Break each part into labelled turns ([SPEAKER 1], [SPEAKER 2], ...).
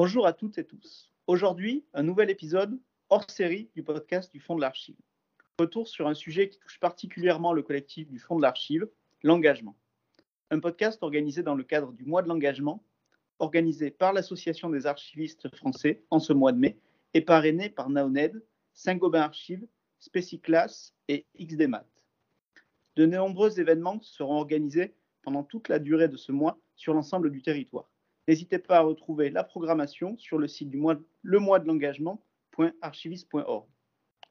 [SPEAKER 1] Bonjour à toutes et tous. Aujourd'hui, un nouvel épisode hors série du podcast du Fonds de l'Archive. Retour sur un sujet qui touche particulièrement le collectif du Fonds de l'Archive, l'engagement. Un podcast organisé dans le cadre du mois de l'engagement, organisé par l'Association des archivistes français en ce mois de mai et parrainé par Naoned, Saint-Gobain Archives, Spéciclass et XDMAT. De nombreux événements seront organisés pendant toute la durée de ce mois sur l'ensemble du territoire. N'hésitez pas à retrouver la programmation sur le site du mois, de l'engagement.archiviste.org.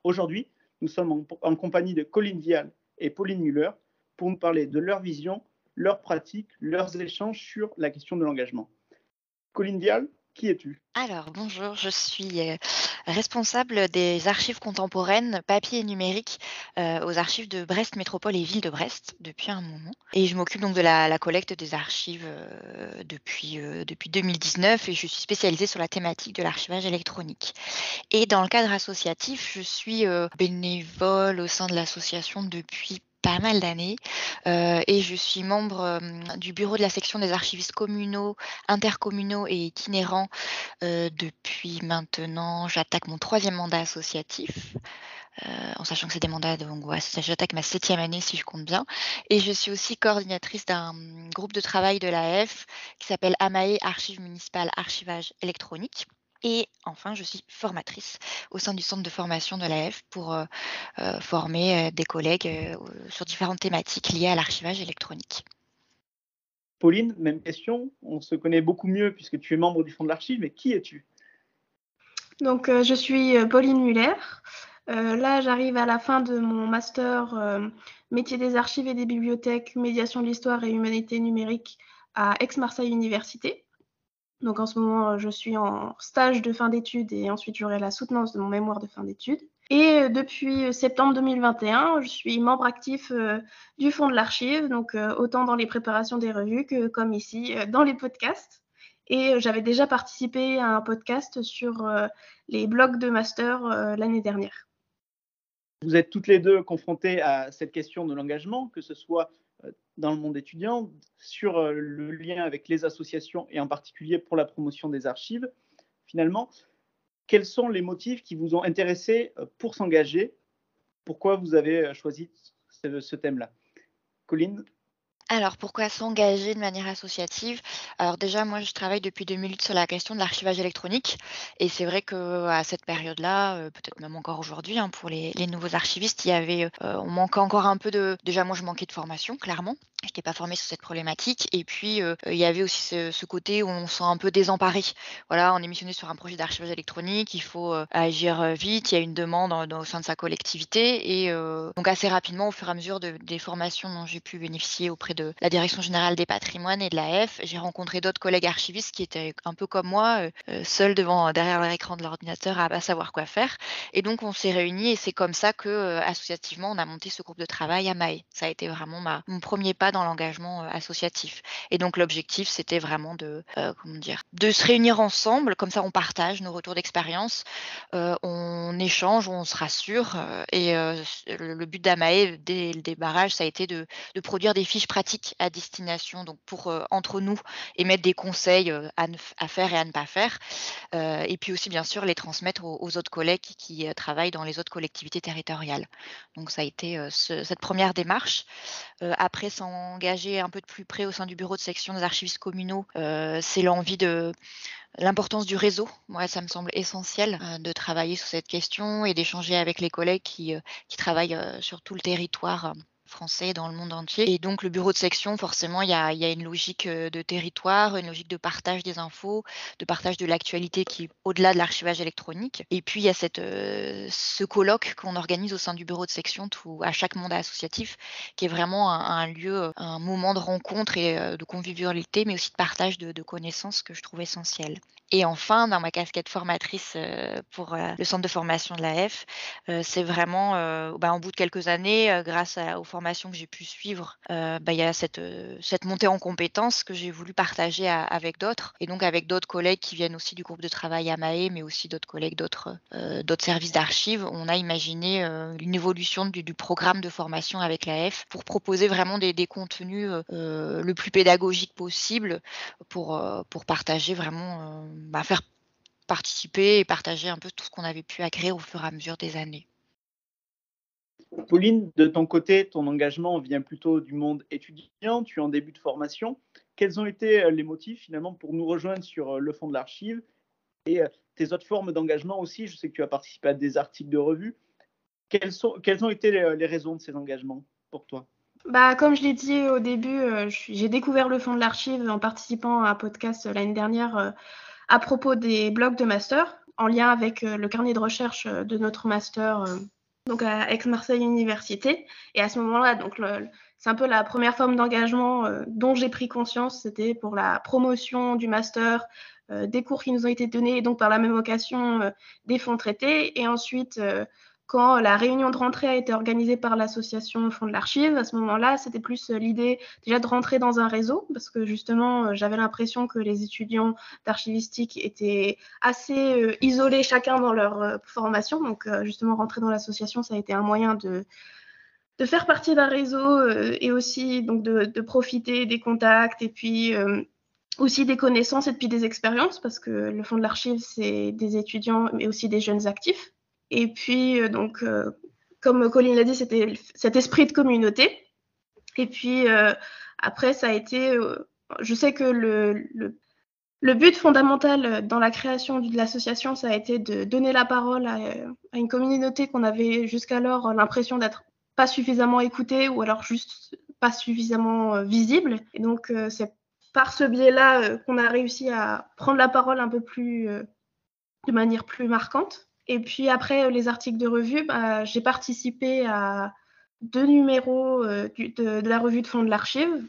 [SPEAKER 1] Aujourd'hui, nous sommes en, en, compagnie de Colline Vial et Pauline Muller pour nous parler de leur vision, leurs pratiques, leurs échanges sur la question de l'engagement. Colline Vial, qui es-tu?
[SPEAKER 2] Alors, bonjour, je suis euh, responsable des archives contemporaines papier et numérique euh, aux archives de Brest Métropole et Ville de Brest depuis un moment. Et je m'occupe donc de la, collecte des archives euh, depuis, euh, depuis 2019 et je suis spécialisée sur la thématique de l'archivage électronique. Et dans le cadre associatif, je suis bénévole au sein de l'association depuis pas mal d'années euh, et je suis membre euh, du bureau de la section des archivistes communaux, intercommunaux et itinérants euh, depuis maintenant, j'attaque mon troisième mandat associatif. en sachant que c'est des mandats, donc ouais, j'attaque ma septième année si je compte bien. Et je suis aussi coordinatrice d'un groupe de travail de l'AF qui s'appelle AMAE Archives municipales archivage électronique. Et enfin, je suis formatrice au sein du centre de formation de l'AF pour euh, euh, former euh, des collègues euh, sur différentes thématiques liées à l'archivage électronique.
[SPEAKER 1] Pauline, même question. On se connaît beaucoup mieux puisque tu es membre du Fonds de l'Archive, mais qui es-tu?
[SPEAKER 3] Donc, je suis Pauline Muller. là, j'arrive à la fin de mon master métier des archives et des bibliothèques, médiation de l'histoire et humanité numérique à Aix-Marseille Université. Donc en ce moment, je suis en stage de fin d'études et ensuite j'aurai la soutenance de mon mémoire de fin d'études. Et depuis septembre 2021, je suis membre actif euh, du Fonds de l'Archive, donc euh, autant dans les préparations des revues que comme ici euh, dans les podcasts. Et j'avais déjà participé à un podcast sur les blogs de master l'année dernière.
[SPEAKER 1] Vous êtes toutes les deux confrontées à cette question de l'engagement, que ce soit dans le monde étudiant sur euh, le lien avec les associations et en particulier pour la promotion des archives. Finalement, quels sont les motifs qui vous ont intéressé euh, pour s'engager? Pourquoi vous avez euh, choisi ce, ce thème-là? Colline?
[SPEAKER 2] Alors, pourquoi s'engager de manière associative? Alors déjà, moi, je travaille depuis 2008 sur la question de l'archivage électronique. Et c'est vrai qu'à cette période-là, euh, peut-être même encore aujourd'hui, hein, pour les, les, nouveaux archivistes, il y avait, euh, on manquait encore un peu de... Déjà, moi, je manquais de formation, clairement. Je n'étais pas formée sur cette problématique. Et puis, euh, il y avait aussi ce, côté où on se sent un peu désemparé. Voilà, on est missionné sur un projet d'archivage électronique, il faut euh, agir vite, il y a une demande au sein de sa collectivité. Et euh, donc, assez rapidement, au fur et à mesure de, des formations dont j'ai pu bénéficier auprès de la Direction générale des patrimoines et de l'AF, j'ai rencontré d'autres collègues archivistes qui étaient un peu comme moi, euh, seuls devant, derrière leur écran de l'ordinateur à pas savoir quoi faire. Et donc, on s'est réunis et c'est comme ça que, euh, associativement, on a monté ce groupe de travail à Maé. Ça a été vraiment mon premier pas dans l'engagement euh, associatif. Et donc, l'objectif, c'était vraiment de, euh, comment dire, de se réunir ensemble. Comme ça, on partage nos retours d'expérience, euh, on échange, on se rassure. et le, but d'Amae, dès le débarrage, ça a été de, de produire des fiches pratiques à destination, donc pour entre nous, émettre des conseils à, faire et à ne pas faire. Et puis aussi, bien sûr, les transmettre aux, autres collègues qui, travaillent dans les autres collectivités territoriales. Donc ça a été ce, cette première démarche. après, s'engager un peu de plus près au sein du bureau de section des archivistes communaux, c'est l'envie de l'importance du réseau. Moi, ça me semble essentiel euh, de travailler sur cette question et d'échanger avec les collègues qui, euh, travaillent euh, sur tout le territoire français dans le monde entier. Et donc le bureau de section, forcément, il y a, y a une logique de territoire, une logique de partage des infos, de partage de l'actualité qui est au-delà de l'archivage électronique. Et puis il y a cette, euh, ce colloque qu'on organise au sein du bureau de section tout, à chaque mandat associatif, qui est vraiment un, lieu, un moment de rencontre et euh, de convivialité, mais aussi de partage de, de, connaissances que je trouve essentiel. Et enfin, dans ma casquette formatrice euh, pour euh, le centre de formation de l'AF, euh, c'est vraiment, bah, en bout de quelques années, grâce aux formations que j'ai pu suivre, bah, il y a cette, montée en compétences que j'ai voulu partager avec d'autres, et donc avec d'autres collègues qui viennent aussi du groupe de travail AMAE, mais aussi d'autres collègues d'autres services d'archives. On a imaginé une évolution du, programme de formation avec l'AF pour proposer vraiment des, contenus le plus pédagogiques possible pour partager vraiment bah, faire participer et partager un peu tout ce qu'on avait pu acquérir au fur et à mesure des années.
[SPEAKER 1] Pauline, de ton côté, ton engagement vient plutôt du monde étudiant, tu es en début de formation. Quels ont été euh, les motifs finalement pour nous rejoindre sur euh, le fond de l'archive et euh, tes autres formes d'engagement aussi? Je sais que tu as participé à des articles de revue. Quelles, sont, quelles ont été les, raisons de ces engagements pour toi?
[SPEAKER 3] Bah, comme je l'ai dit au début, j'ai découvert le fond de l'archive en participant à un podcast l'année dernière à propos des blogs de master, en lien avec le carnet de recherche de notre master donc à Aix-Marseille Université. Et à ce moment-là, donc c'est un peu la première forme d'engagement euh, dont j'ai pris conscience. C'était pour la promotion du master, euh, des cours qui nous ont été donnés, et donc par la même occasion euh, des fonds traités. Et ensuite, quand la réunion de rentrée a été organisée par l'association Fonds de l'Archive, à ce moment-là, c'était plus euh, l'idée déjà de rentrer dans un réseau, parce que justement, euh, j'avais l'impression que les étudiants d'archivistique étaient assez euh, isolés chacun dans leur formation. Donc, justement, rentrer dans l'association, ça a été un moyen de, faire partie d'un réseau et aussi donc de, profiter des contacts et puis aussi des connaissances et puis des expériences, parce que le Fonds de l'Archive, c'est des étudiants, mais aussi des jeunes actifs. Et puis, euh, donc, euh, comme Colline l'a dit, c'était cet esprit de communauté. Et puis, euh, après, ça a été. je sais que le, le, but fondamental dans la création de l'association, ça a été de donner la parole à, une communauté qu'on avait jusqu'alors l'impression d'être pas suffisamment écoutée ou alors juste pas suffisamment visible. Et donc, c'est par ce biais-là qu'on a réussi à prendre la parole un peu plus, de manière plus marquante. Et puis après euh, les articles de revue, bah, j'ai participé à deux numéros euh, de, la revue de fond de l'archive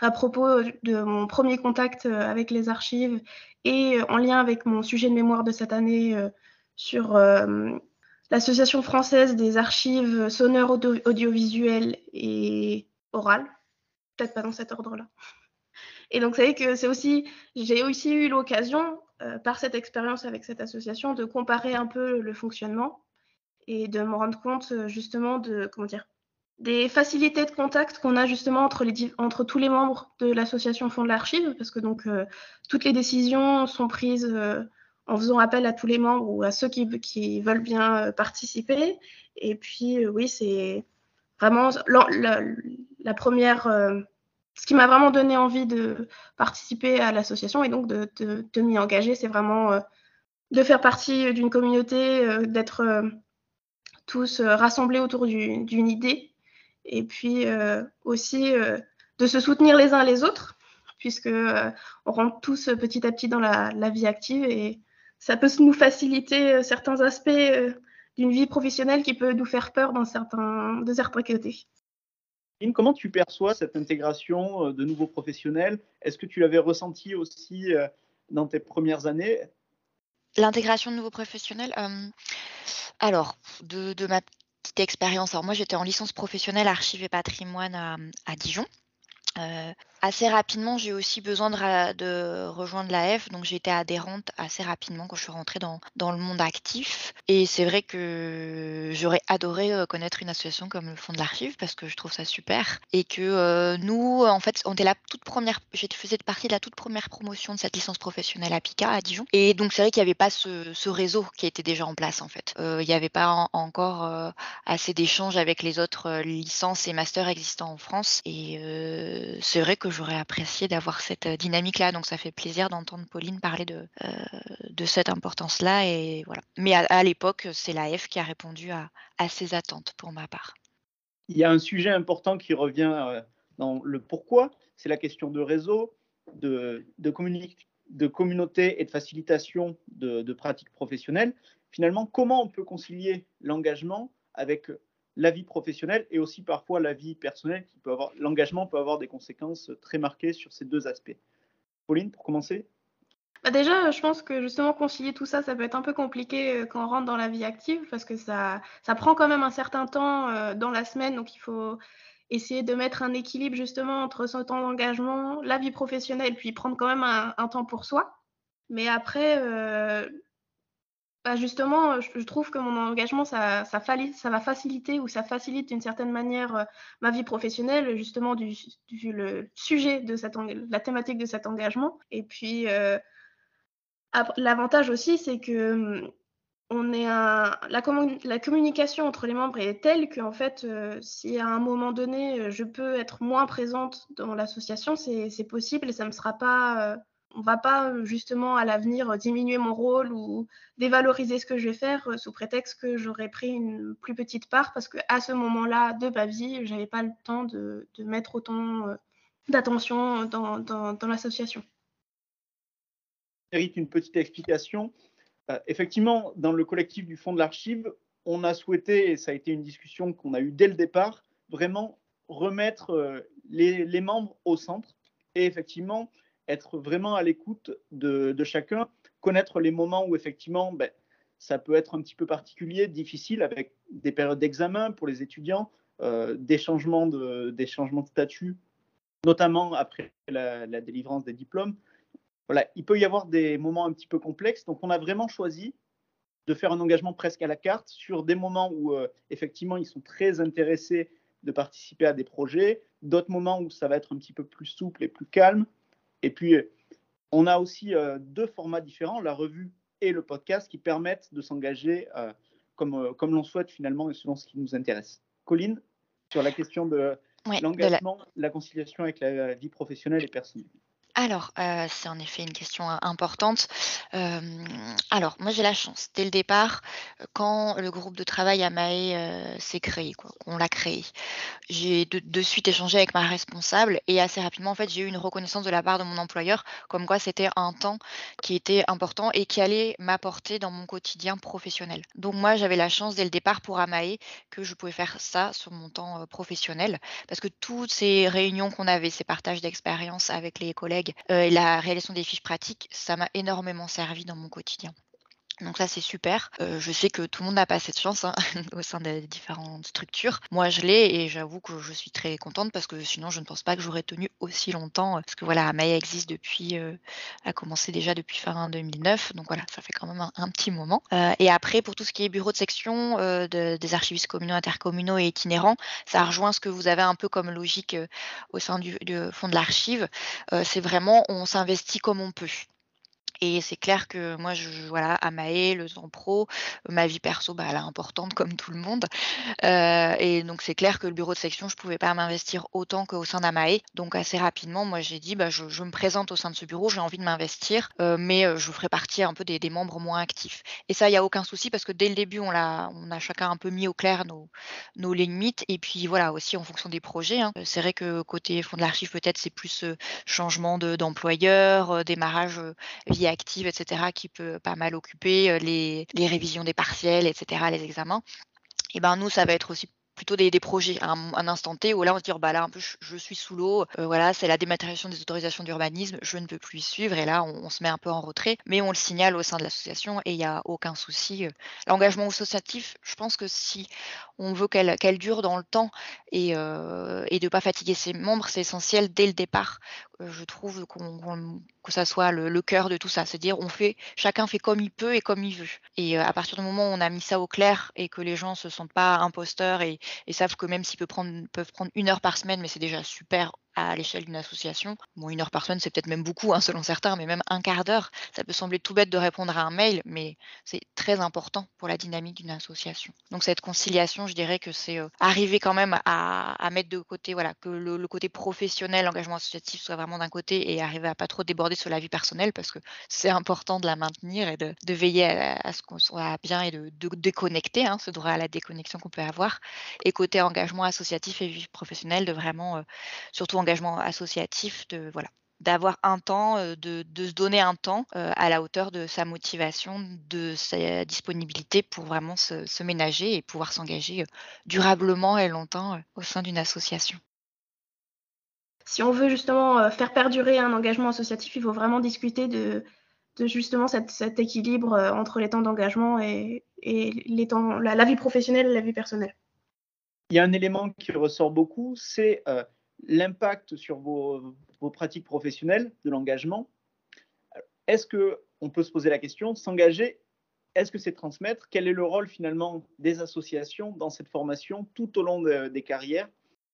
[SPEAKER 3] à propos de mon premier contact euh, avec les archives et en lien avec mon sujet de mémoire de cette année sur l'Association française des archives sonores audiovisuelles et orales. Peut-être pas dans cet ordre-là. Et donc, savez que c'est aussi, j'ai aussi eu l'occasion euh, par cette expérience avec cette association, de comparer un peu le fonctionnement et de me rendre compte euh, justement de comment dire des facilités de contact qu'on a justement entre, tous les membres de l'association Fonds de l'Archive, parce que donc euh, toutes les décisions sont prises en faisant appel à tous les membres ou à ceux qui, veulent bien participer. Et puis oui, c'est vraiment la première ce qui m'a vraiment donné envie de participer à l'association et donc de, m'y engager, c'est vraiment euh, de faire partie d'une communauté, euh, d'être euh, tous rassemblés autour d'une idée et puis aussi de se soutenir les uns les autres puisque on rentre tous petit à petit dans la, la, vie active et ça peut nous faciliter certains aspects d'une vie professionnelle qui peut nous faire peur dans certains, de certains côtés.
[SPEAKER 1] Comment tu perçois cette intégration euh, de nouveaux professionnels? Est-ce que tu l'avais ressenti aussi euh, dans tes premières années?
[SPEAKER 2] L'intégration de nouveaux professionnels euh, Alors, de, ma petite expérience, alors moi j'étais en licence professionnelle archives et patrimoine à Dijon. Assez rapidement, j'ai aussi besoin de, rejoindre l'AF, donc j'ai été adhérente assez rapidement quand je suis rentrée dans, dans le monde actif. Et c'est vrai que j'aurais adoré euh, connaître une association comme le Fonds de l'Archive parce que je trouve ça super. Et que euh, nous, en fait, on était la toute première, faisais partie de la toute première promotion de cette licence professionnelle à PICA à Dijon. Et donc c'est vrai qu'il n'y avait pas ce, réseau qui était déjà en place en fait. il n'y avait pas encore assez d'échanges avec les autres licences et masters existants en France. Et c'est vrai que j'aurais apprécié d'avoir cette euh, dynamique-là. Donc ça fait plaisir d'entendre Pauline parler de, euh, cette importance-là. Voilà. Mais à, l'époque, c'est l'AF qui a répondu à, ces attentes pour ma part.
[SPEAKER 1] Il y a un sujet important qui revient euh, dans le pourquoi, c'est la question de réseau, de, communauté et de facilitation de pratiques professionnelles. Finalement, comment on peut concilier l'engagement avec la vie professionnelle et aussi parfois la vie personnelle qui peut avoir l'engagement peut avoir des conséquences très marquées sur ces deux aspects. Pauline, pour commencer?
[SPEAKER 3] Bah déjà, je pense que justement concilier tout ça, ça peut être un peu compliqué euh, quand on rentre dans la vie active parce que ça, ça prend quand même un certain temps euh, dans la semaine. Donc il faut essayer de mettre un équilibre justement entre son temps d'engagement, la vie professionnelle, puis prendre quand même un, temps pour soi. Mais après, euh, bah, justement, je, trouve que mon engagement, ça, va faciliter ou ça facilite d'une certaine manière euh, ma vie professionnelle, justement, du, le sujet de cette, la thématique de cet engagement. Et puis, euh, L'avantage aussi, c'est que hum, on est un, la, communication entre les membres est telle qu'en fait, euh, si à un moment donné, euh, je peux être moins présente dans l'association, c'est possible et ça ne sera pas. Euh, on va pas justement à l'avenir diminuer mon rôle ou dévaloriser ce que je vais faire sous prétexte que j'aurais pris une plus petite part parce qu'à ce moment-là de ma vie, j'avais pas le temps de, mettre autant d'attention dans, dans, dans l'association.
[SPEAKER 1] Mérite une petite explication. Euh, effectivement, dans le collectif du Fonds de l'Archive, on a souhaité, et ça a été une discussion qu'on a eue dès le départ, vraiment remettre euh, les, membres au centre et effectivement être vraiment à l'écoute de, chacun, connaître les moments où effectivement ben, ça peut être un petit peu particulier, difficile avec des périodes d'examen pour les étudiants, euh, des, changements de, des statut, notamment après la délivrance des diplômes voilà, il peut y avoir des moments un petit peu complexes. Donc, on a vraiment choisi de faire un engagement presque à la carte sur des moments où, euh, effectivement, ils sont très intéressés de participer à des projets, d'autres moments où ça va être un petit peu plus souple et plus calme. Et puis, on a aussi euh, deux formats différents, la revue et le podcast, qui permettent de s'engager euh, comme, comme l'on souhaite finalement et selon ce qui nous intéresse. Colline, sur la question de l'engagement, la... conciliation avec la vie professionnelle et personnelle.
[SPEAKER 2] Alors, euh, c'est en effet une question importante. alors, moi j'ai la chance, dès le départ, quand le groupe de travail AMAE s'est créé, quoi, on l'a créé, j'ai de, suite échangé avec ma responsable et assez rapidement, en fait, j'ai eu une reconnaissance de la part de mon employeur, comme quoi c'était un temps qui était important et qui allait m'apporter dans mon quotidien professionnel. Donc moi, j'avais la chance dès le départ pour AMAE que je pouvais faire ça sur mon temps professionnel, parce que toutes ces réunions qu'on avait, ces partages d'expériences avec les collègues, euh, et la réalisation des fiches pratiques, ça m'a énormément servi dans mon quotidien. Donc ça c'est super. Euh, je sais que tout le monde n'a pas cette chance hein, au sein des différentes structures. Moi je l'ai et j'avoue que je suis très contente parce que sinon je ne pense pas que j'aurais tenu aussi longtemps. Parce que voilà, Maya existe depuis, euh, a commencé déjà depuis fin 2009. Donc voilà, ça fait quand même un, petit moment. et après pour tout ce qui est bureau de section des archivistes communaux, intercommunaux et itinérants, ça rejoint ce que vous avez un peu comme logique au sein du, du fond de l'archive. c'est vraiment on s'investit comme on peut. Et c'est clair que moi, je, voilà, Amae, le temps pro, ma vie perso, bah, elle est importante comme tout le monde. Euh, et donc, c'est clair que le bureau de section, je ne pouvais pas m'investir autant qu'au sein d'Amae. Donc, assez rapidement, moi, j'ai dit, bah, je, me présente au sein de ce bureau, j'ai envie de m'investir, euh, mais euh, je ferai partie un peu des, membres moins actifs. Et ça, il n'y a aucun souci parce que dès le début, on, a, on a chacun un peu mis au clair nos, nos limites. Et puis, voilà, aussi en fonction des projets. Hein. C'est vrai que côté fond de l'archive, peut-être, c'est plus changement d'employeur, démarrage via active, etc., qui peut pas mal occuper, euh, les, révisions des partiels, etc., les examens. Et ben nous, ça va être aussi plutôt des, projets, un, un, instant T où là on se dit bah là un peu je, suis sous l'eau, euh, voilà c'est la dématérialisation des autorisations d'urbanisme, je ne peux plus y suivre et là on, se met un peu en retrait, mais on le signale au sein de l'association et il n'y a aucun souci. Euh. L'engagement associatif, je pense que si on veut qu'elle dure dans le temps et, et de ne pas fatiguer ses membres, c'est essentiel dès le départ. Je trouve que ça soit le, cœur de tout ça, c'est-à-dire on fait, chacun fait comme il peut et comme il veut. Et à partir du moment où on a mis ça au clair et que les gens se sentent pas imposteurs et, et savent que même s'ils peuvent prendre, peuvent prendre une heure par semaine, mais c'est déjà super à l'échelle d'une association. Bon, une heure par semaine, c'est peut-être même beaucoup, hein, selon certains, mais même un quart d'heure, ça peut sembler tout bête de répondre à un mail, mais c'est très important pour la dynamique d'une association. Donc cette conciliation, je dirais que c'est euh, arriver quand même à, mettre de côté, voilà, que le, côté professionnel, l'engagement associatif soit vraiment d'un côté et arriver à pas trop déborder sur la vie personnelle, parce que c'est important de la maintenir et de, veiller à, ce qu'on soit bien et de, déconnecter, hein, ce droit à la déconnexion qu'on peut avoir. Et côté engagement associatif et vie professionnelle, de vraiment, euh, surtout engagement associatif, de voilà, d'avoir un temps, euh, de, se donner un temps euh, à la hauteur de sa motivation, de sa disponibilité pour vraiment se, ménager et pouvoir s'engager euh, durablement et longtemps au sein d'une association.
[SPEAKER 3] Si on veut justement faire perdurer un engagement associatif, il faut vraiment discuter de, justement cet équilibre entre les temps d'engagement et, les temps, la, vie professionnelle et la vie personnelle.
[SPEAKER 1] Il y a un élément qui ressort beaucoup, c'est l'impact sur vos, pratiques professionnelles de l'engagement. Est-ce que on peut se poser la question, s'engager, est-ce que c'est transmettre? Quel est le rôle finalement des associations dans cette formation tout au long des carrières?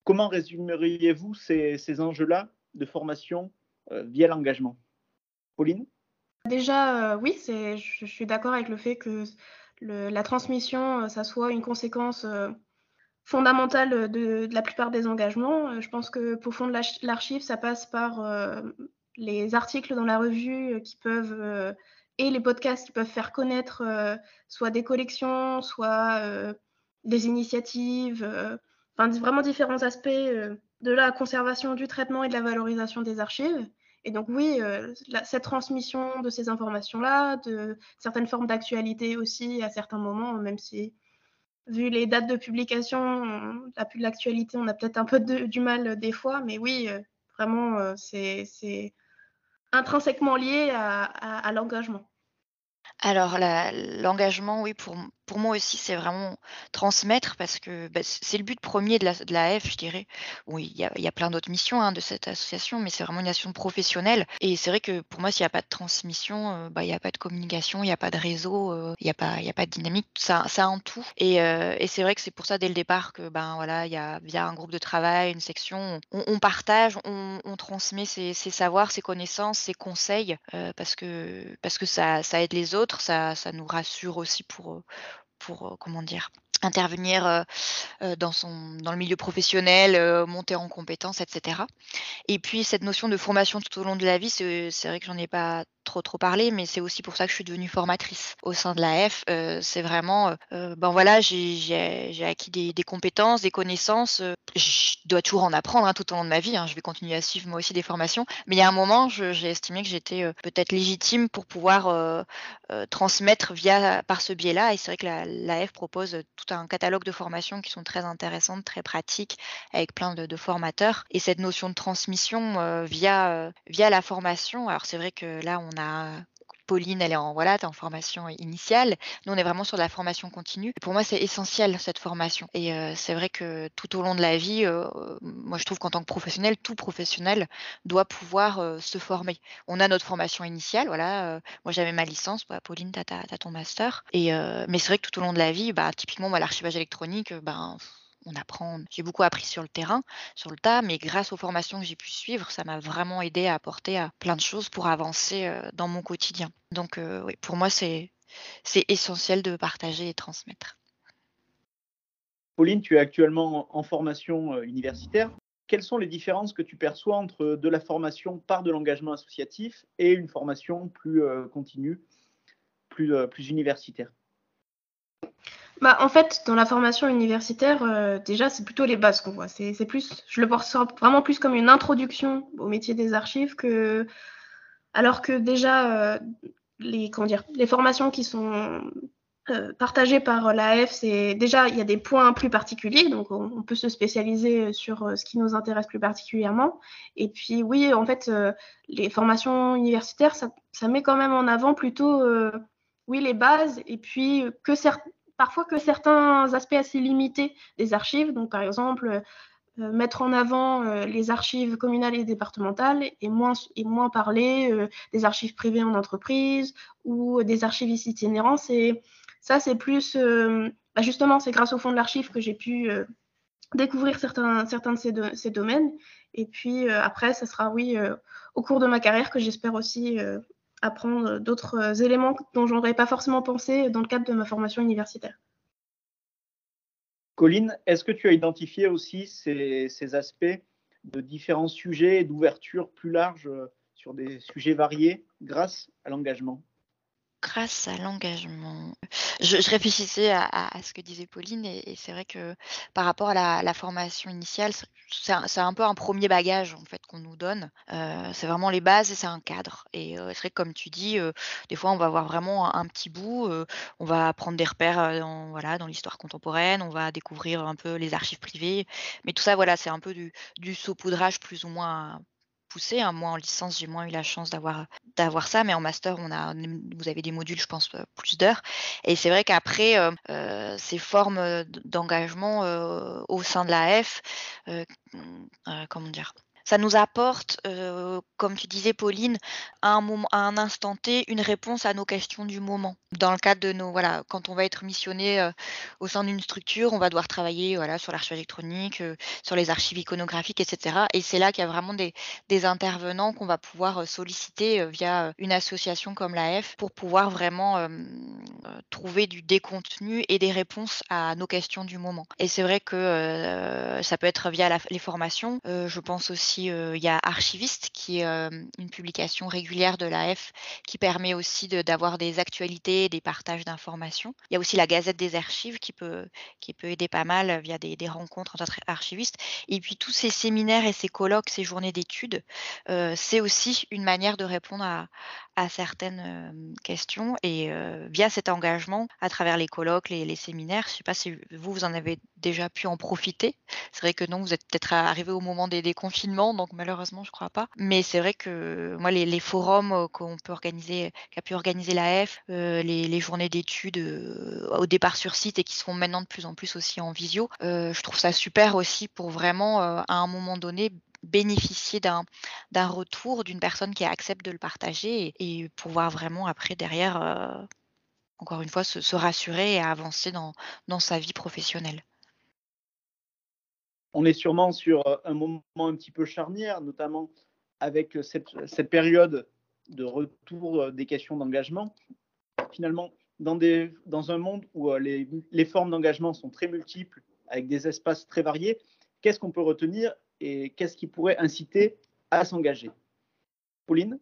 [SPEAKER 1] Comment résumeriez-vous ces, enjeux-là de formation euh, via l'engagement? Pauline?
[SPEAKER 3] Déjà, oui, je, je, suis d'accord avec le fait que la transmission, ça soit une conséquence fondamentale de, la plupart des engagements. Je pense que pour fond de l'archive, ça passe par les articles dans la revue qui peuvent et les podcasts qui peuvent faire connaître soit des collections, soit des initiatives, enfin vraiment différents aspects de la conservation, du traitement et de la valorisation des archives. Et donc oui, cette transmission de ces informations-là, de certaines formes d'actualité aussi à certains moments, même si vu les dates de publication, l'actualité, on a peut-être un peu du mal des fois, mais oui, vraiment, c'est intrinsèquement lié à l'engagement.
[SPEAKER 2] Alors l'engagement, oui, pour, pour moi aussi, c'est vraiment transmettre parce que bah, c'est le but premier de la, de la F, je dirais. Oui, il y a, a plein d'autres missions hein, de cette association, mais c'est vraiment une action professionnelle. Et c'est vrai que pour moi, s'il n'y a pas de transmission, euh, bah, il n'y a pas de communication, il n'y a pas de réseau, euh, il n'y a, pas, a de dynamique, ça, ça en tout. Et, euh, et c'est vrai que c'est pour ça dès le départ que ben voilà, il y a via un groupe de travail, une section, on, partage, on, transmet ses, savoirs, ses connaissances, ses conseils, parce que parce que ça, ça aide les autres ça, ça nous rassure aussi pour, pour comment dire, intervenir dans, son, dans le milieu professionnel, monter en compétences, etc. Et puis cette notion de formation tout au long de la vie, c'est vrai que j'en ai pas trop trop parlé, mais c'est aussi pour ça que je suis devenue formatrice au sein de la F. c'est vraiment, ben voilà, j'ai acquis des, des, compétences, des connaissances. je dois toujours en apprendre hein, tout au long de ma vie. Hein. je vais continuer à suivre moi aussi des formations, mais il y a un moment, j'ai estimé que j'étais peut-être légitime pour pouvoir transmettre via par ce biais-là. Et c'est vrai que la, F propose tout un catalogue de formations qui sont très intéressantes, très pratiques, avec plein de, formateurs. Et cette notion de transmission euh, via, euh, via la formation, alors c'est vrai que là, on a Pauline, elle est en, voilà, en formation initiale. Nous, on est vraiment sur la formation continue. pour moi, c'est essentiel, cette formation. Et euh, c'est vrai que tout au long de la vie, moi, je trouve qu'en tant que professionnel, tout professionnel doit pouvoir se former. On a notre formation initiale, voilà. moi, j'avais ma licence. Bah, Pauline, tu as, ton master. Et, mais c'est vrai que tout au long de la vie, bah, typiquement, moi, l'archivage électronique, ben on apprend. J'ai beaucoup appris sur le terrain, sur le tas, mais grâce aux formations que j'ai pu suivre, ça m'a vraiment aidé à apporter à plein de choses pour avancer euh, dans mon quotidien. Donc euh, oui, pour moi, c'est essentiel de partager et transmettre.
[SPEAKER 1] Pauline, tu es actuellement en formation euh, universitaire. Quelles sont les différences que tu perçois entre de la formation par de l'engagement associatif et une formation plus continue, plus, plus universitaire?
[SPEAKER 3] Bah, en fait, dans la formation universitaire, euh, déjà, c'est plutôt les bases qu'on voit. C'est, plus, je le perçois vraiment plus comme une introduction au métier des archives que, alors que déjà, euh, les, comment dire, les formations qui sont euh, partagées par l'AF, c'est déjà, il y a des points plus particuliers, donc on, peut se spécialiser sur ce qui nous intéresse plus particulièrement. Et puis, oui, en fait, les formations universitaires, ça, ça, met quand même en avant plutôt, oui, les bases, et puis que certains parfois que certains aspects assez limités des archives, donc par exemple euh, mettre en avant euh, les archives communales et départementales et moins, et moins parler euh, des archives privées en entreprise ou des archivistes itinérants. Ça, c'est plus, bah, justement, c'est grâce au fond de l'archive que j'ai pu découvrir certains, certains de ces, ces, domaines. Et puis après, ça sera, oui, au cours de ma carrière que j'espère aussi apprendre d'autres euh, éléments dont je n'aurais pas forcément pensé dans le cadre de ma formation universitaire.
[SPEAKER 1] Colline, est-ce que tu as identifié aussi ces, aspects de différents sujets et d'ouverture plus large euh, sur des sujets variés grâce à l'engagement?
[SPEAKER 2] Grâce à l'engagement. Je, réfléchissais à, ce que disait Pauline et, c'est vrai que par rapport à la, formation initiale, c'est un, peu un premier bagage en fait qu'on nous donne. Euh, c'est vraiment les bases et c'est un cadre. Et euh, c'est vrai que comme tu dis, euh, des fois on va avoir vraiment un, petit bout, on va prendre des repères dans l'histoire contemporaine, on va découvrir un peu les archives privées, mais tout ça voilà c'est un peu du saupoudrage plus ou moins poussé. Hein. Moi, en licence, j'ai moins eu la chance d'avoir d'avoir ça, mais en master, on a, vous avez des modules, je pense, euh, plus d'heures. Et c'est vrai qu'après, euh, euh, ces formes d'engagement au sein de la F, comment dire, ça nous apporte, comme tu disais Pauline, à un, instant T, une réponse à nos questions du moment. Dans le cadre de nos, voilà, quand on va être missionné au sein d'une structure, on va devoir travailler voilà, sur l'archive électronique, sur les archives iconographiques, etc. Et c'est là qu'il y a vraiment des, des intervenants qu'on va pouvoir solliciter via une association comme l'AF pour pouvoir vraiment trouver du décontenu et des réponses à nos questions du moment. Et c'est vrai que ça peut être via les formations. je pense aussi, il y a Archiviste qui est une publication régulière de l'AF qui permet aussi d'avoir des actualités, des partages d'informations. Il y a aussi la Gazette des archives qui peut, qui peut aider pas mal via des, rencontres entre archivistes. Et puis tous ces séminaires et ces colloques, ces journées d'études, c'est aussi une manière de répondre à, à certaines questions et via cet engagement à travers les colloques, les, séminaires. Je ne sais pas si vous, vous en avez déjà pu en profiter. C'est vrai que non, vous êtes peut-être arrivé au moment des, confinements, donc malheureusement, je ne crois pas. Mais c'est vrai que moi, les, forums qu'on peut organiser, qu'a pu organiser l'AF, les, journées d'études au départ sur site et qui seront maintenant de plus en plus aussi en visio, je trouve ça super aussi pour vraiment, à un moment donné, bénéficier d'un retour d'une personne qui accepte de le partager et, pouvoir vraiment après derrière, euh, encore une fois, se, rassurer et avancer dans, dans sa vie professionnelle.
[SPEAKER 1] On est sûrement sur euh, un moment un petit peu charnière, notamment avec cette, cette période de retour euh, des questions d'engagement. Finalement, dans, des, dans un monde où les, les formes d'engagement sont très multiples, avec des espaces très variés, qu'est-ce qu'on peut retenir et qu'est-ce qui pourrait inciter à s'engager. Pauline?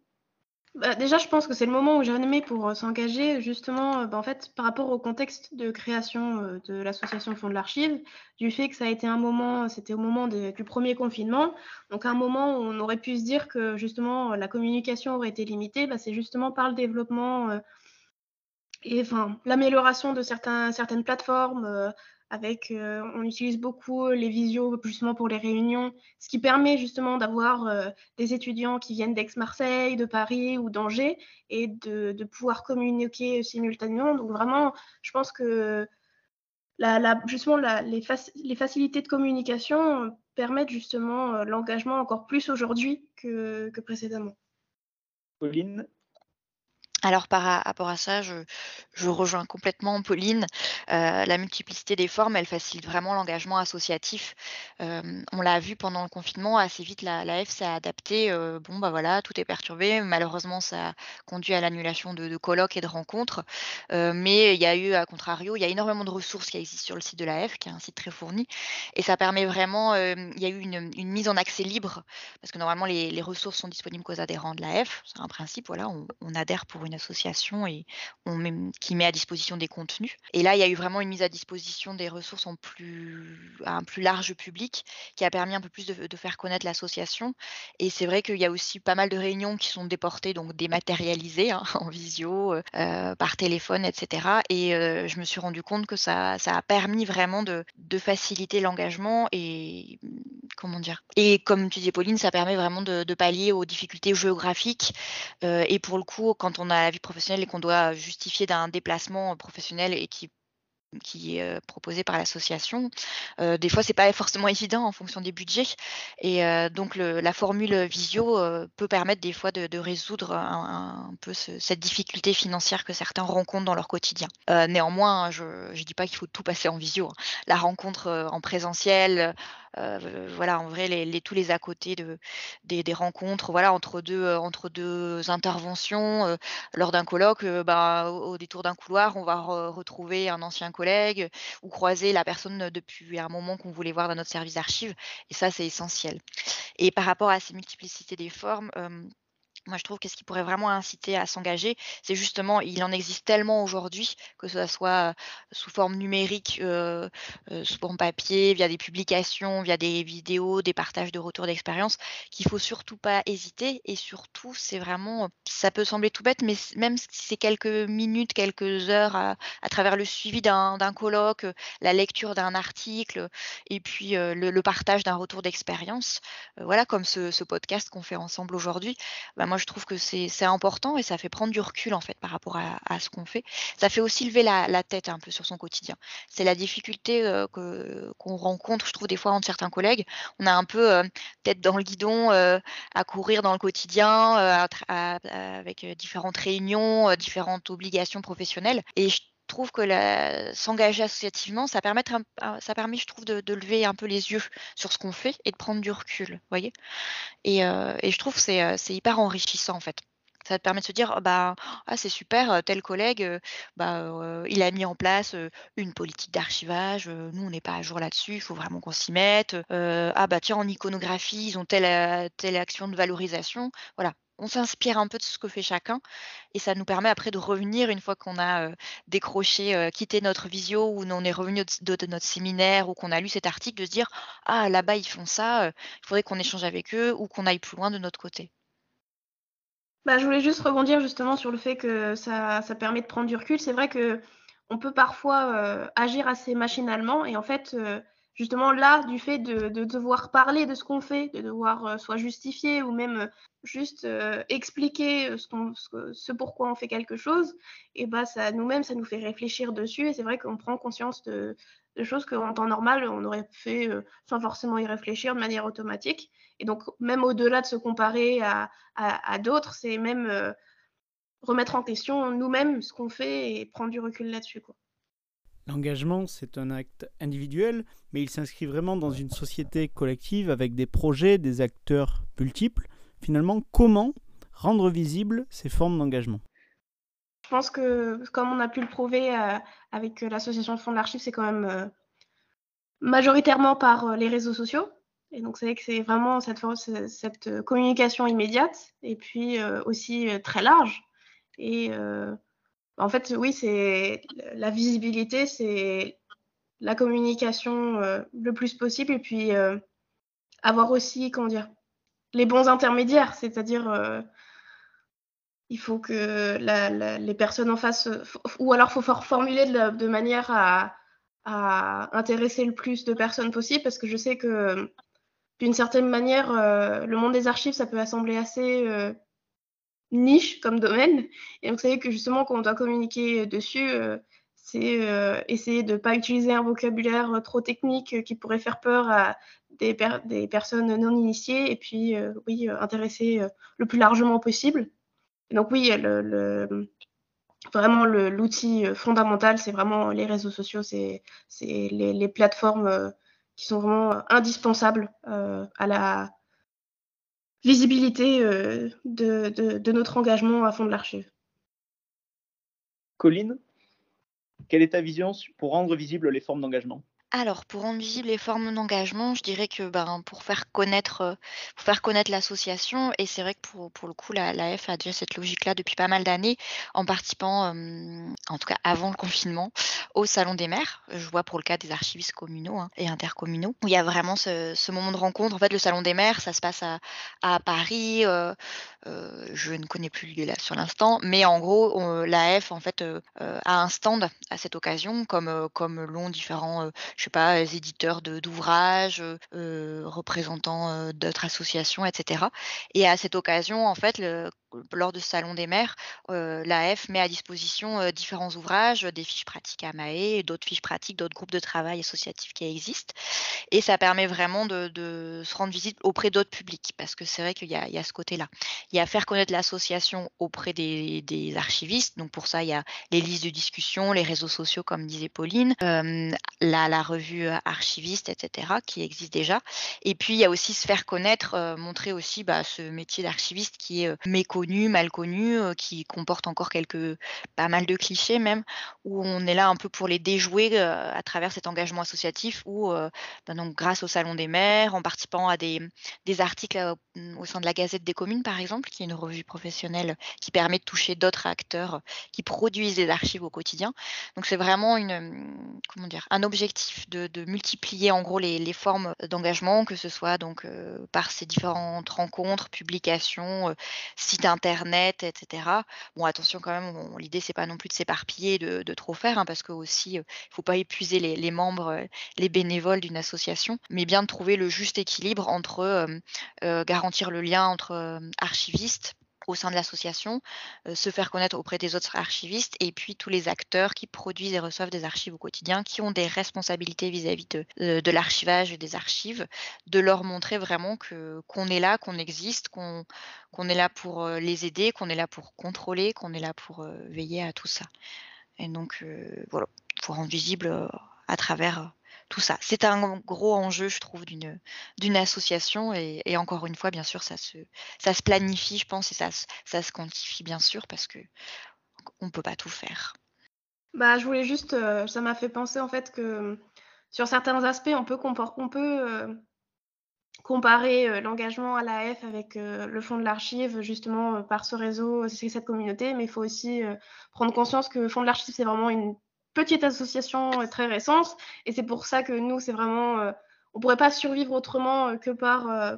[SPEAKER 3] Bah, déjà, je pense que c'est le moment où j'ai aimé pour euh, s'engager, justement, euh, bah, en fait, par rapport au contexte de création euh, de l'association Fonds de l'Archive, du fait que ça a été un moment, c'était au moment du premier confinement, donc un moment où on aurait pu se dire que justement la communication aurait été limitée, bah, c'est justement par le développement et enfin l'amélioration de certaines plateformes avec, euh, on utilise beaucoup les visios justement pour les réunions, ce qui permet justement d'avoir euh, des étudiants qui viennent d'Aix-Marseille, de Paris ou d'Angers et de, pouvoir communiquer simultanément. Donc vraiment, je pense que justement les, facilités de communication permettent justement euh, l'engagement encore plus aujourd'hui que, que précédemment.
[SPEAKER 1] Pauline,
[SPEAKER 2] alors par rapport à ça, je, rejoins complètement Pauline. Euh, la multiplicité des formes, elle facilite vraiment l'engagement associatif. On l'a vu pendant le confinement, assez vite la, F s'est adaptée. Bon bah voilà, tout est perturbé. Malheureusement, ça a conduit à l'annulation de, colloques et de rencontres. mais il y a eu, à contrario, il y a énormément de ressources qui existent sur le site de la F, qui est un site très fourni. Et ça permet vraiment, il y a eu une, mise en accès libre, parce que normalement les, ressources sont disponibles qu'aux adhérents de la F. C'est un principe, voilà, on, on adhère pour une une association et on qui met à disposition des contenus. Et là, il y a eu vraiment une mise à disposition des ressources en plus, à un plus large public qui a permis un peu plus de, faire connaître l'association. Et c'est vrai qu'il y a aussi pas mal de réunions qui sont déportées, donc dématérialisées hein, en visio, euh, par téléphone, etc. Et euh, je me suis rendu compte que ça, ça a permis vraiment de, de faciliter l'engagement et comment dire. Et comme tu disais, Pauline, ça permet vraiment de, pallier aux difficultés géographiques. Euh, et pour le coup, quand on a la vie professionnelle et qu'on doit justifier d'un déplacement professionnel et qui est euh, proposé par l'association. Euh, des fois, c'est pas forcément évident en fonction des budgets. Et euh, donc, la formule visio peut permettre des fois de, résoudre un, peu cette difficulté financière que certains rencontrent dans leur quotidien. néanmoins, je ne dis pas qu'il faut tout passer en visio. Hein. La rencontre en présentiel, voilà, en vrai, les, tous les à côté de, des, rencontres, voilà, entre deux, entre deux interventions, lors d'un colloque, bah, au, détour d'un couloir, on va retrouver un ancien collègue ou croiser la personne depuis un moment qu'on voulait voir dans notre service d'archives. Et ça, c'est essentiel. Et par rapport à ces multiplicités des formes, moi, je trouve que ce qui pourrait vraiment inciter à s'engager, c'est justement, il en existe tellement aujourd'hui, que ce soit sous forme numérique, euh, euh, sous forme papier, via des publications, via des vidéos, des partages de retours d'expérience, qu'il faut surtout pas hésiter. Et surtout, c'est vraiment, ça peut sembler tout bête, mais même si c'est quelques minutes, quelques heures à, travers le suivi d'un colloque, la lecture d'un article, et puis euh, le, partage d'un retour d'expérience, voilà, comme ce, podcast qu'on fait ensemble aujourd'hui, bah, moi je trouve que c'est important et ça fait prendre du recul en fait par rapport à, ce qu'on fait. Ça fait aussi lever la, tête un peu sur son quotidien. C'est la difficulté qu'on rencontre, je trouve des fois entre certains collègues. On a un peu tête dans le guidon à courir dans le quotidien avec différentes réunions, différentes obligations professionnelles. Et je trouve que s'engager associativement, ça permet, ça permet, je trouve, de, lever un peu les yeux sur ce qu'on fait et de prendre du recul, voyez. Et, euh, et, je trouve que c'est, euh, hyper enrichissant en fait. Ça te permet de se dire, oh, bah, ah, c'est super, euh, tel collègue, bah, il a mis en place une politique d'archivage. nous, on n'est pas à jour là-dessus, il faut vraiment qu'on s'y mette. ah bah tiens, en iconographie, ils ont telle, telle action de valorisation. Voilà, on s'inspire un peu de ce que fait chacun et ça nous permet après de revenir une fois qu'on a décroché, quitté notre visio ou on est revenu de, notre séminaire ou qu'on a lu cet article, de se dire ah là-bas ils font ça, il faudrait qu'on échange avec eux ou qu'on aille plus loin de notre côté.
[SPEAKER 3] Bah, je voulais juste rebondir justement sur le fait que ça, permet de prendre du recul. C'est vrai que on peut parfois agir assez machinalement et en fait justement là, du fait de, devoir parler de ce qu'on fait, de devoir euh, soit justifier ou même euh, juste euh, expliquer ce, pourquoi on fait quelque chose, et bah ça nous-mêmes, ça nous fait réfléchir dessus. Et c'est vrai qu'on prend conscience de, choses qu'en temps normal, on aurait fait sans forcément y réfléchir de manière automatique. Et donc, même au-delà de se comparer à, à d'autres, c'est même remettre en question nous-mêmes ce qu'on fait et prendre du recul là-dessus. Quoi.
[SPEAKER 4] L'engagement, c'est un acte individuel, mais il s'inscrit vraiment dans une société collective avec des projets, des acteurs multiples. Finalement, comment rendre visibles ces formes d'engagement?
[SPEAKER 3] Je pense que, comme on a pu le prouver euh, avec l'association fonds de l'archive, c'est quand même euh, majoritairement par euh, les réseaux sociaux. Et donc, c'est vrai que c'est vraiment cette, cette, communication immédiate et puis aussi très large. En fait, oui, c'est la visibilité, c'est la communication euh, le plus possible. Et puis euh, avoir aussi, comment dire, les bons intermédiaires, c'est-à-dire euh, il faut que les personnes en face, ou alors faut formuler de, manière à, intéresser le plus de personnes possible, parce que je sais que d'une certaine manière, le monde des archives, ça peut assembler assez niche comme domaine. Et vous savez que justement, quand on doit communiquer dessus, euh, c'est euh, essayer de ne pas utiliser un vocabulaire euh, trop technique qui pourrait faire peur à des, des personnes non initiées et puis, oui, intéresser le plus largement possible. donc, oui, le, vraiment l'outil fondamental, c'est vraiment les réseaux sociaux, c'est les, les, plateformes qui sont vraiment indispensables à la visibilité euh, de, de, notre engagement à fond de l'archive.
[SPEAKER 1] Colline, quelle est ta vision pour rendre visibles les formes d'engagement?
[SPEAKER 2] Alors, pour rendre visibles les formes d'engagement, je dirais que ben, pour faire connaître, euh, pour faire connaître l'association, et c'est vrai que pour, pour le coup, la, l'AF a déjà cette logique-là depuis pas mal d'années, en participant, en tout cas avant le confinement, au Salon des maires. Je vois pour le cas des archivistes communaux hein, et intercommunaux, où il y a vraiment ce, moment de rencontre. En fait, le Salon des maires, ça se passe à, Paris. Euh, euh, je ne connais plus lieu là sur l'instant, mais en gros, l'AF en fait a un stand à cette occasion, comme comme l'ont différents je sais pas, éditeurs d'ouvrages, euh, représentants euh, d'autres associations, etc. Et à cette occasion, en fait, le, lors du Salon des maires, euh, l'AF met à disposition euh, différents ouvrages, des fiches pratiques à MAE, d'autres fiches pratiques, d'autres groupes de travail associatifs qui existent. Et ça permet vraiment de, se rendre visible auprès d'autres publics, parce que c'est vrai qu'il y, a ce côté-là. Il y a faire connaître l'association auprès des, archivistes. Donc pour ça, il y a les listes de discussion, les réseaux sociaux, comme disait Pauline, euh, la, revue archiviste, etc., qui existe déjà. Et puis, il y a aussi se faire connaître, montrer aussi bah, ce métier d'archiviste qui est méconnu mal connu, euh, qui comporte encore quelques, pas mal de clichés même, où on est là un peu pour les déjouer euh, à travers cet engagement associatif, où euh, ben donc grâce au Salon des maires, en participant à des, articles au sein de la Gazette des communes par exemple, qui est une revue professionnelle qui permet de toucher d'autres acteurs qui produisent des archives au quotidien. Donc c'est vraiment une, comment dire, un objectif de, de multiplier en gros les, les formes d'engagement, que ce soit donc par ces différentes rencontres, publications, sites internet, etc. Bon, attention quand même, l'idée c'est pas non plus de s'éparpiller, de, trop faire, hein, parce que aussi, il faut pas épuiser les, membres, les bénévoles d'une association, mais bien de trouver le juste équilibre entre garantir le lien entre archivistes au sein de l'association, se faire connaître auprès des autres archivistes et puis tous les acteurs qui produisent et reçoivent des archives au quotidien, qui ont des responsabilités vis-à-vis de, de l'archivage des archives, de leur montrer vraiment qu'on est là, qu'on existe, qu'on est là pour les aider, qu'on est là pour contrôler, qu'on est là pour veiller à tout ça. Et donc voilà, pour rendre visible à travers tout ça. C'est un gros enjeu, je trouve, d'une association et, encore une fois, bien sûr, ça se ça se planifie, je pense, et ça ça se quantifie bien sûr parce que on peut pas tout faire.
[SPEAKER 3] Bah, je voulais juste, ça m'a fait penser en fait que sur certains aspects, on peut, on peut comparer l'engagement à l'AF avec le fonds de l'archive, justement par ce réseau, cette communauté, mais il faut aussi prendre conscience que le fonds de l'archive, c'est vraiment une petite association très récente. Et c'est pour ça que nous, c'est vraiment. on ne pourrait pas survivre autrement que par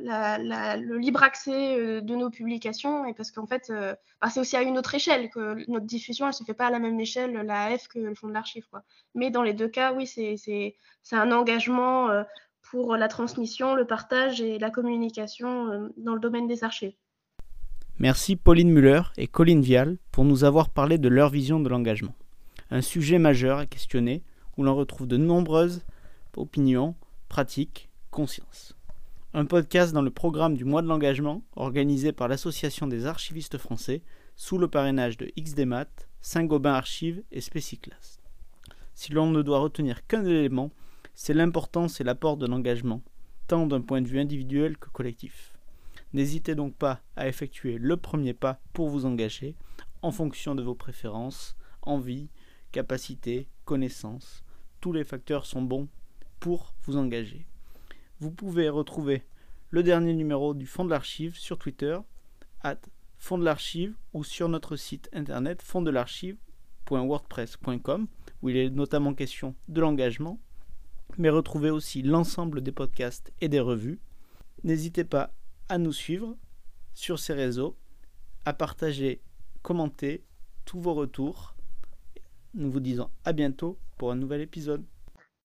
[SPEAKER 3] le libre accès de nos publications. Et parce qu'en fait, bah, c'est aussi à une autre échelle que notre diffusion, elle ne se fait pas à la même échelle, l'AF, que le fond de l'archive. Mais dans les deux cas, oui, c'est un engagement pour la transmission, le partage et la communication dans le domaine des archives.
[SPEAKER 4] Merci Pauline Muller et Colline Vial pour nous avoir parlé de leur vision de l'engagement un sujet majeur à questionner où l'on retrouve de nombreuses opinions, pratiques, consciences. Un podcast dans le programme du mois de l'engagement organisé par l'Association des archivistes français sous le parrainage de XDMAT, Saint-Gobain Archives et Spéciclas. Si l'on ne doit retenir qu'un élément, c'est l'importance et l'apport de l'engagement, tant d'un point de vue individuel que collectif. N'hésitez donc pas à effectuer le premier pas pour vous engager en fonction de vos préférences, envies capacité, connaissances. Tous les facteurs sont bons pour vous engager. Vous pouvez retrouver le dernier numéro du Fond de l'Archive sur Twitter, at Fond de l'Archive, ou sur notre site internet fonddelarchive.wordpress.com, où il est notamment question de l'engagement, mais retrouvez aussi l'ensemble des podcasts et des revues. N'hésitez pas à nous suivre sur ces réseaux, à partager, commenter tous vos retours nous vous disons à bientôt pour un nouvel épisode.